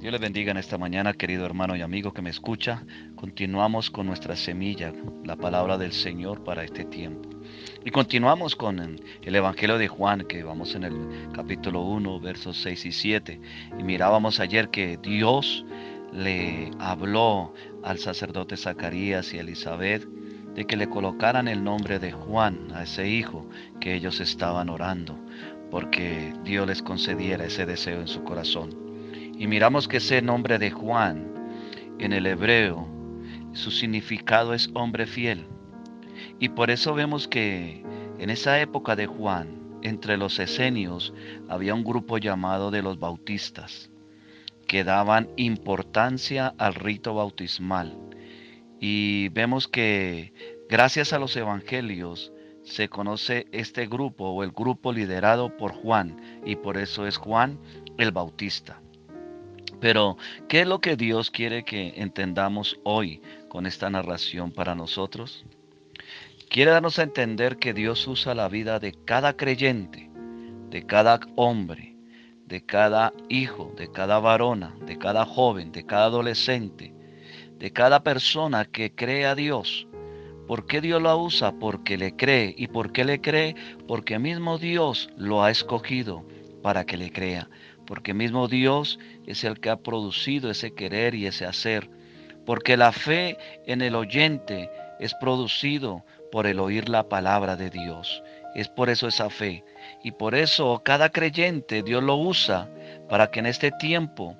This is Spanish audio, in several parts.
Dios les bendiga en esta mañana, querido hermano y amigo que me escucha. Continuamos con nuestra semilla, la palabra del Señor para este tiempo. Y continuamos con el Evangelio de Juan, que vamos en el capítulo 1, versos 6 y 7. Y mirábamos ayer que Dios le habló al sacerdote Zacarías y Elizabeth de que le colocaran el nombre de Juan a ese hijo que ellos estaban orando, porque Dios les concediera ese deseo en su corazón. Y miramos que ese nombre de Juan en el hebreo, su significado es hombre fiel. Y por eso vemos que en esa época de Juan, entre los esenios, había un grupo llamado de los bautistas, que daban importancia al rito bautismal. Y vemos que gracias a los evangelios se conoce este grupo o el grupo liderado por Juan, y por eso es Juan el Bautista. Pero, ¿qué es lo que Dios quiere que entendamos hoy con esta narración para nosotros? Quiere darnos a entender que Dios usa la vida de cada creyente, de cada hombre, de cada hijo, de cada varona, de cada joven, de cada adolescente, de cada persona que cree a Dios. ¿Por qué Dios la usa? Porque le cree. ¿Y por qué le cree? Porque mismo Dios lo ha escogido para que le crea porque mismo Dios es el que ha producido ese querer y ese hacer, porque la fe en el oyente es producido por el oír la palabra de Dios. Es por eso esa fe. Y por eso cada creyente Dios lo usa para que en este tiempo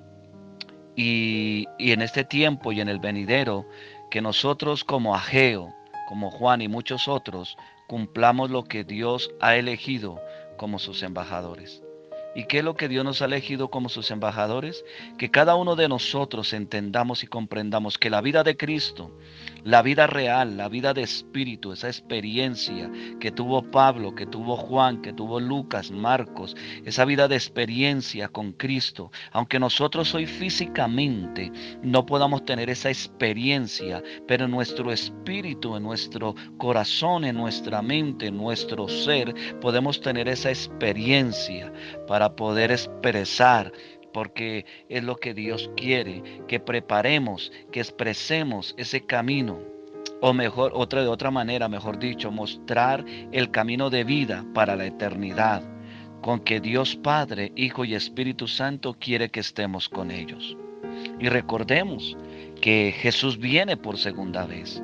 y, y en este tiempo y en el venidero, que nosotros como Ageo, como Juan y muchos otros, cumplamos lo que Dios ha elegido como sus embajadores. ¿Y qué es lo que Dios nos ha elegido como sus embajadores? Que cada uno de nosotros entendamos y comprendamos que la vida de Cristo, la vida real, la vida de espíritu, esa experiencia que tuvo Pablo, que tuvo Juan, que tuvo Lucas, Marcos, esa vida de experiencia con Cristo, aunque nosotros hoy físicamente no podamos tener esa experiencia, pero en nuestro espíritu, en nuestro corazón, en nuestra mente, en nuestro ser, podemos tener esa experiencia para para poder expresar, porque es lo que Dios quiere, que preparemos, que expresemos ese camino o mejor, otra de otra manera, mejor dicho, mostrar el camino de vida para la eternidad, con que Dios Padre, Hijo y Espíritu Santo quiere que estemos con ellos. Y recordemos que Jesús viene por segunda vez.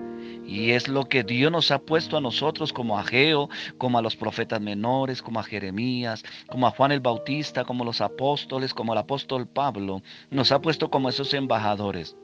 Y es lo que Dios nos ha puesto a nosotros como a Geo, como a los profetas menores, como a Jeremías, como a Juan el Bautista, como los apóstoles, como el apóstol Pablo. Nos ha puesto como esos embajadores.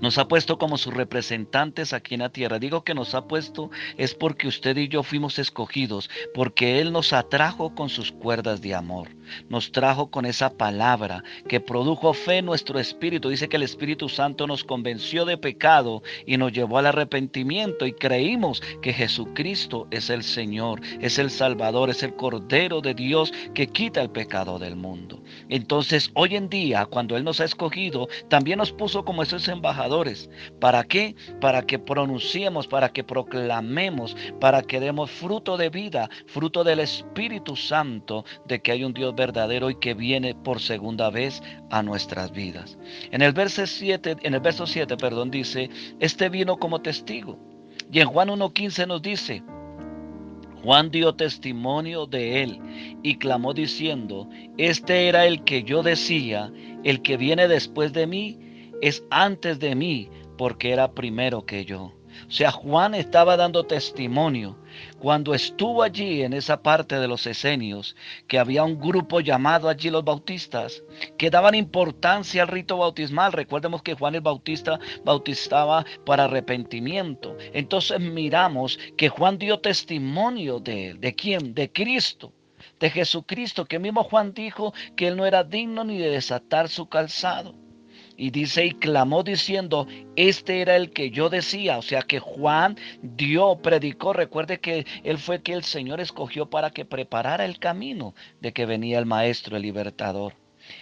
Nos ha puesto como sus representantes aquí en la tierra. Digo que nos ha puesto es porque usted y yo fuimos escogidos, porque Él nos atrajo con sus cuerdas de amor. Nos trajo con esa palabra que produjo fe en nuestro espíritu. Dice que el Espíritu Santo nos convenció de pecado y nos llevó al arrepentimiento y creímos que Jesucristo es el Señor, es el Salvador, es el Cordero de Dios que quita el pecado del mundo. Entonces hoy en día, cuando Él nos ha escogido, también nos puso como esos embajadores. ¿Para qué? Para que pronunciemos, para que proclamemos, para que demos fruto de vida, fruto del Espíritu Santo, de que hay un Dios verdadero y que viene por segunda vez a nuestras vidas. En el verso 7, en el verso 7, perdón, dice, este vino como testigo. Y en Juan 1:15 nos dice, Juan dio testimonio de él y clamó diciendo, este era el que yo decía, el que viene después de mí es antes de mí, porque era primero que yo. O sea, Juan estaba dando testimonio cuando estuvo allí en esa parte de los esenios, que había un grupo llamado allí los bautistas, que daban importancia al rito bautismal. Recordemos que Juan el Bautista bautizaba para arrepentimiento. Entonces miramos que Juan dio testimonio de él. ¿De quién? De Cristo de Jesucristo, que mismo Juan dijo que él no era digno ni de desatar su calzado. Y dice, y clamó diciendo, este era el que yo decía. O sea que Juan dio, predicó. Recuerde que él fue que el Señor escogió para que preparara el camino de que venía el Maestro, el libertador.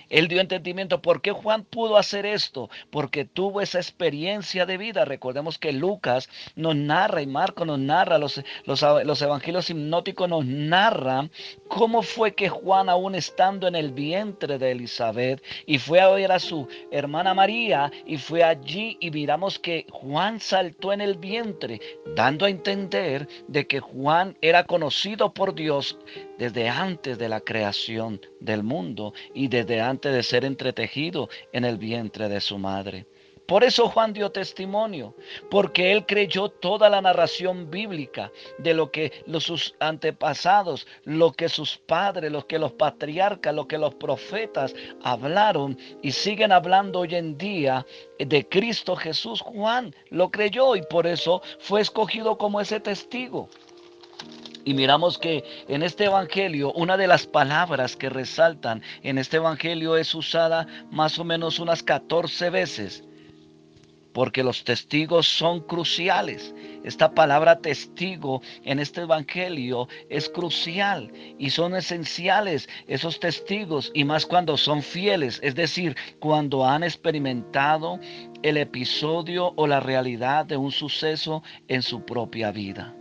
Él dio entendimiento. ¿Por qué Juan pudo hacer esto? Porque tuvo esa experiencia de vida. Recordemos que Lucas nos narra y Marco nos narra, los, los, evangelios hipnóticos nos narran cómo fue que Juan, aún estando en el vientre de Elizabeth, y fue a ver a su hermana María, y fue allí y miramos que Juan saltó en el vientre, dando a entender de que Juan era conocido por Dios desde antes de la creación del mundo y desde antes de ser entretejido en el vientre de su madre. Por eso Juan dio testimonio, porque él creyó toda la narración bíblica de lo que sus antepasados, lo que sus padres, lo que los patriarcas, lo que los profetas hablaron y siguen hablando hoy en día de Cristo Jesús. Juan lo creyó y por eso fue escogido como ese testigo. Y miramos que en este Evangelio, una de las palabras que resaltan en este Evangelio es usada más o menos unas 14 veces, porque los testigos son cruciales. Esta palabra testigo en este Evangelio es crucial y son esenciales esos testigos y más cuando son fieles, es decir, cuando han experimentado el episodio o la realidad de un suceso en su propia vida.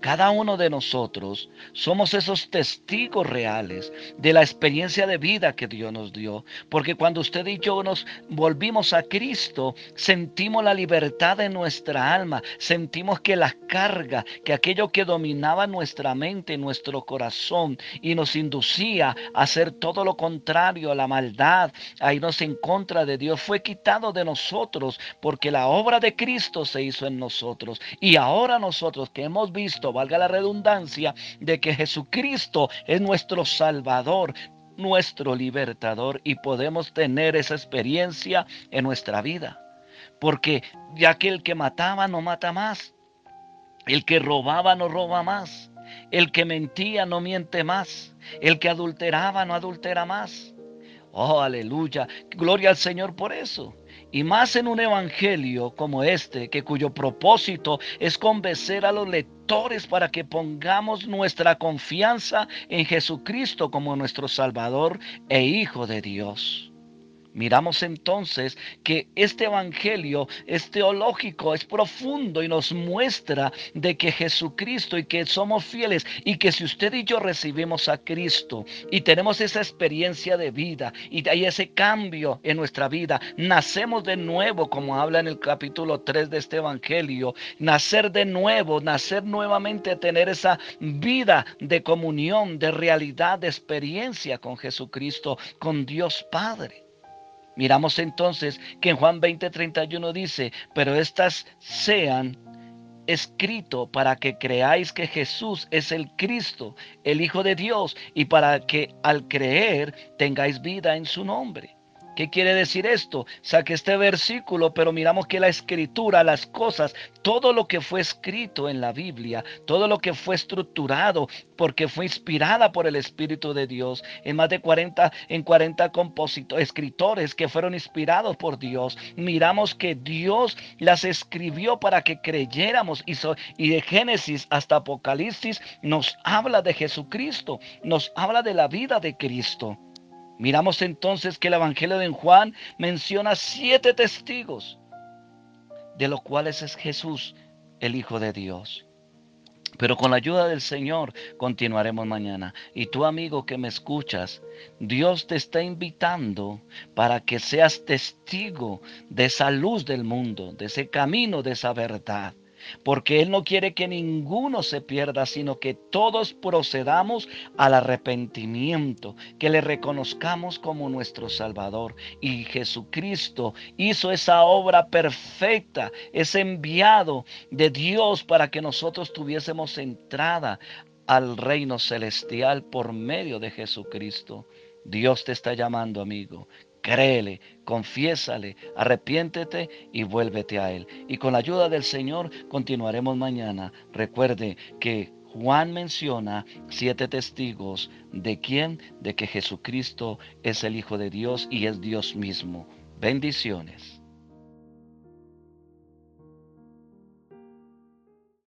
Cada uno de nosotros somos esos testigos reales de la experiencia de vida que Dios nos dio. Porque cuando usted y yo nos volvimos a Cristo, sentimos la libertad de nuestra alma, sentimos que la carga, que aquello que dominaba nuestra mente, nuestro corazón y nos inducía a hacer todo lo contrario a la maldad, a irnos en contra de Dios, fue quitado de nosotros porque la obra de Cristo se hizo en nosotros. Y ahora nosotros que hemos visto valga la redundancia, de que Jesucristo es nuestro Salvador, nuestro libertador y podemos tener esa experiencia en nuestra vida. Porque ya que el que mataba no mata más, el que robaba no roba más, el que mentía no miente más, el que adulteraba no adultera más. Oh, aleluya. Gloria al Señor por eso. Y más en un evangelio como este, que cuyo propósito es convencer a los lectores para que pongamos nuestra confianza en Jesucristo como nuestro Salvador e Hijo de Dios. Miramos entonces que este evangelio es teológico, es profundo y nos muestra de que Jesucristo y que somos fieles y que si usted y yo recibimos a Cristo y tenemos esa experiencia de vida y hay ese cambio en nuestra vida, nacemos de nuevo, como habla en el capítulo 3 de este evangelio, nacer de nuevo, nacer nuevamente, tener esa vida de comunión, de realidad, de experiencia con Jesucristo, con Dios Padre. Miramos entonces que en Juan 20:31 dice, pero estas sean escrito para que creáis que Jesús es el Cristo, el Hijo de Dios, y para que al creer tengáis vida en su nombre. ¿Qué quiere decir esto? Saque este versículo, pero miramos que la escritura, las cosas, todo lo que fue escrito en la Biblia, todo lo que fue estructurado, porque fue inspirada por el Espíritu de Dios, en más de 40, en 40 compositores, escritores que fueron inspirados por Dios, miramos que Dios las escribió para que creyéramos y de Génesis hasta Apocalipsis nos habla de Jesucristo, nos habla de la vida de Cristo. Miramos entonces que el Evangelio de Juan menciona siete testigos, de los cuales es Jesús, el Hijo de Dios. Pero con la ayuda del Señor continuaremos mañana. Y tú amigo que me escuchas, Dios te está invitando para que seas testigo de esa luz del mundo, de ese camino, de esa verdad porque Él no quiere que ninguno se pierda, sino que todos procedamos al arrepentimiento, que le reconozcamos como nuestro Salvador. Y Jesucristo hizo esa obra perfecta, es enviado de Dios para que nosotros tuviésemos entrada al reino celestial por medio de Jesucristo. Dios te está llamando, amigo, créele, confiésale, arrepiéntete y vuélvete a Él. Y con la ayuda del Señor continuaremos mañana. Recuerde que Juan menciona siete testigos de quién, de que Jesucristo es el Hijo de Dios y es Dios mismo. Bendiciones.